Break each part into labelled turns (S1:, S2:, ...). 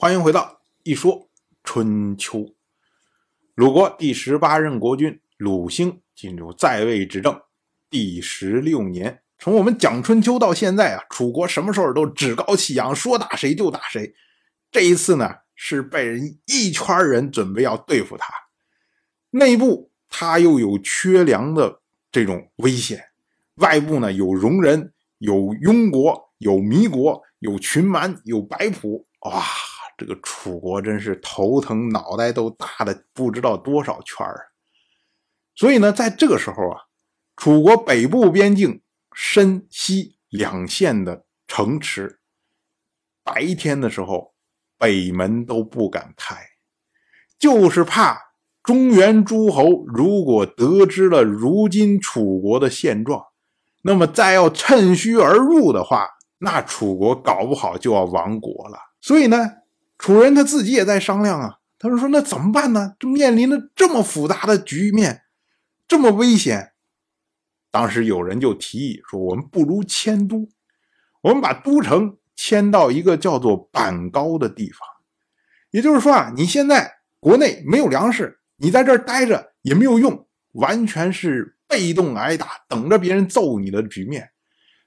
S1: 欢迎回到一说春秋。鲁国第十八任国君鲁兴进入在位执政第十六年，从我们讲春秋到现在啊，楚国什么时候都趾高气扬，说打谁就打谁。这一次呢，是被人一圈人准备要对付他，内部他又有缺粮的这种危险，外部呢有戎人，有庸国，有糜国，有群蛮，有白朴，哇！这个楚国真是头疼，脑袋都大的不知道多少圈儿。所以呢，在这个时候啊，楚国北部边境深西两县的城池，白天的时候北门都不敢开，就是怕中原诸侯如果得知了如今楚国的现状，那么再要趁虚而入的话，那楚国搞不好就要亡国了。所以呢。楚人他自己也在商量啊，他说：“说那怎么办呢？这面临着这么复杂的局面，这么危险。”当时有人就提议说：“我们不如迁都，我们把都城迁到一个叫做板高的地方。也就是说啊，你现在国内没有粮食，你在这儿待着也没有用，完全是被动挨打，等着别人揍你的局面。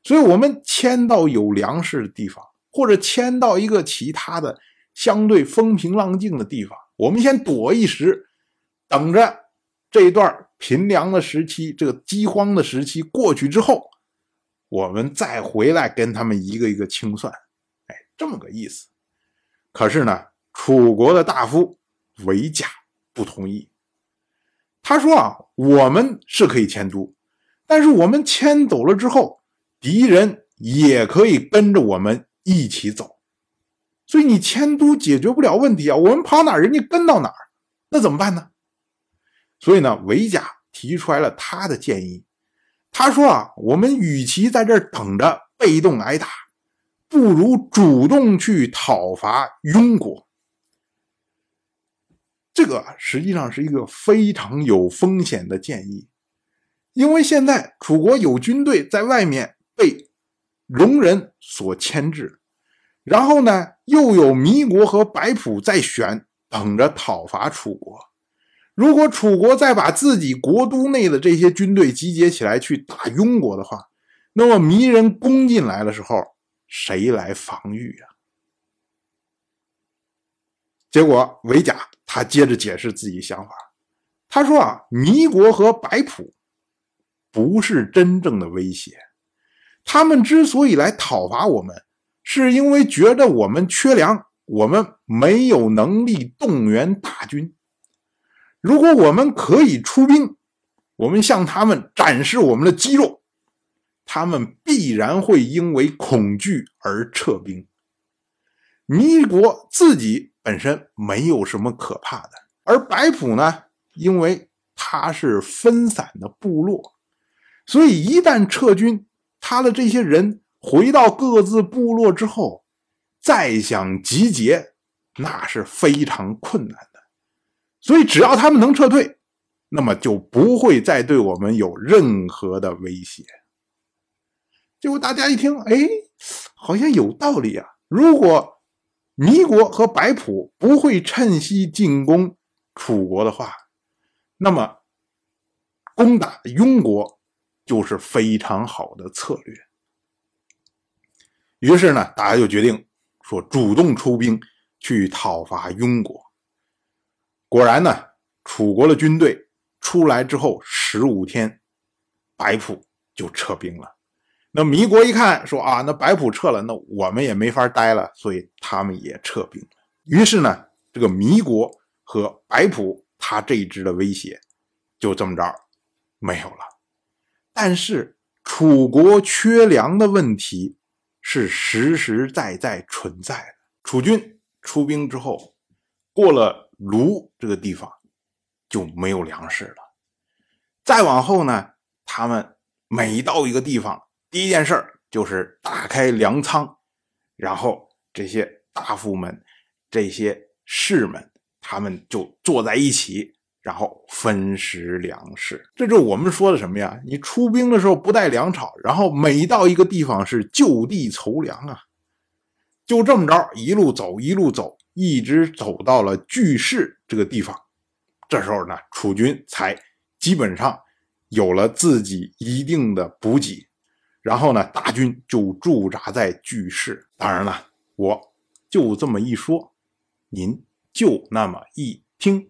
S1: 所以，我们迁到有粮食的地方，或者迁到一个其他的。”相对风平浪静的地方，我们先躲一时，等着这一段贫粮的时期、这个饥荒的时期过去之后，我们再回来跟他们一个一个清算。哎，这么个意思。可是呢，楚国的大夫韦甲不同意。他说啊，我们是可以迁都，但是我们迁走了之后，敌人也可以跟着我们一起走。所以你迁都解决不了问题啊！我们跑哪儿，人家跟到哪儿，那怎么办呢？所以呢，韦甲提出来了他的建议。他说啊，我们与其在这儿等着被动挨打，不如主动去讨伐庸国。这个实际上是一个非常有风险的建议，因为现在楚国有军队在外面被戎人所牵制。然后呢，又有糜国和白朴在选，等着讨伐楚国。如果楚国再把自己国都内的这些军队集结起来去打庸国的话，那么糜人攻进来的时候，谁来防御啊？结果韦甲他接着解释自己想法，他说啊，糜国和白朴不是真正的威胁，他们之所以来讨伐我们。是因为觉得我们缺粮，我们没有能力动员大军。如果我们可以出兵，我们向他们展示我们的肌肉，他们必然会因为恐惧而撤兵。尼国自己本身没有什么可怕的，而白朴呢，因为他是分散的部落，所以一旦撤军，他的这些人。回到各自部落之后，再想集结，那是非常困难的。所以，只要他们能撤退，那么就不会再对我们有任何的威胁。结果大家一听，哎，好像有道理啊！如果糜国和白朴不会趁机进攻楚国的话，那么攻打庸国就是非常好的策略。于是呢，大家就决定说主动出兵去讨伐庸国。果然呢，楚国的军队出来之后十五天，白朴就撤兵了。那糜国一看说啊，那白朴撤了，那我们也没法待了，所以他们也撤兵了。于是呢，这个糜国和白朴他这一支的威胁就这么着没有了。但是楚国缺粮的问题。是实实在在存在的。楚军出兵之后，过了卢这个地方就没有粮食了。再往后呢，他们每到一个地方，第一件事就是打开粮仓，然后这些大夫们、这些士们，他们就坐在一起。然后分食粮食，这就是我们说的什么呀？你出兵的时候不带粮草，然后每到一个地方是就地筹粮啊，就这么着一路走一路走，一直走到了巨市这个地方。这时候呢，楚军才基本上有了自己一定的补给，然后呢，大军就驻扎在巨市。当然了，我就这么一说，您就那么一听。